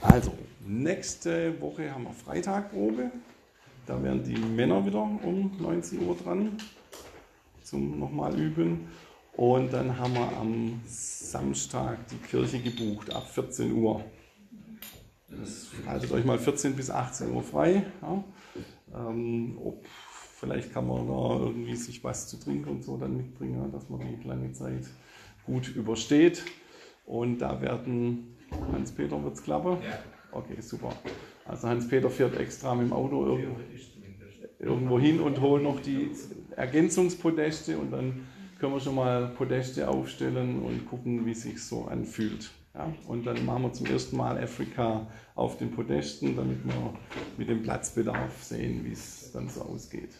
Also, nächste Woche haben wir Freitagprobe. Da werden die Männer wieder um 19 Uhr dran zum nochmal üben. Und dann haben wir am Samstag die Kirche gebucht ab 14 Uhr. Das haltet euch mal 14 bis 18 Uhr frei. Ja. Ähm, ob, vielleicht kann man da irgendwie sich was zu trinken und so dann mitbringen, dass man die lange Zeit gut übersteht. Und da werden Hans-Peter wird es klappen? Ja. Okay, super. Also Hans-Peter fährt extra mit dem Auto irgendwo, irgendwo hin und holt noch die Ergänzungspodeste und dann können wir schon mal Podeste aufstellen und gucken, wie sich so anfühlt. Ja, und dann machen wir zum ersten Mal Afrika auf den Podesten, damit wir mit dem Platzbedarf sehen, wie es dann so ausgeht.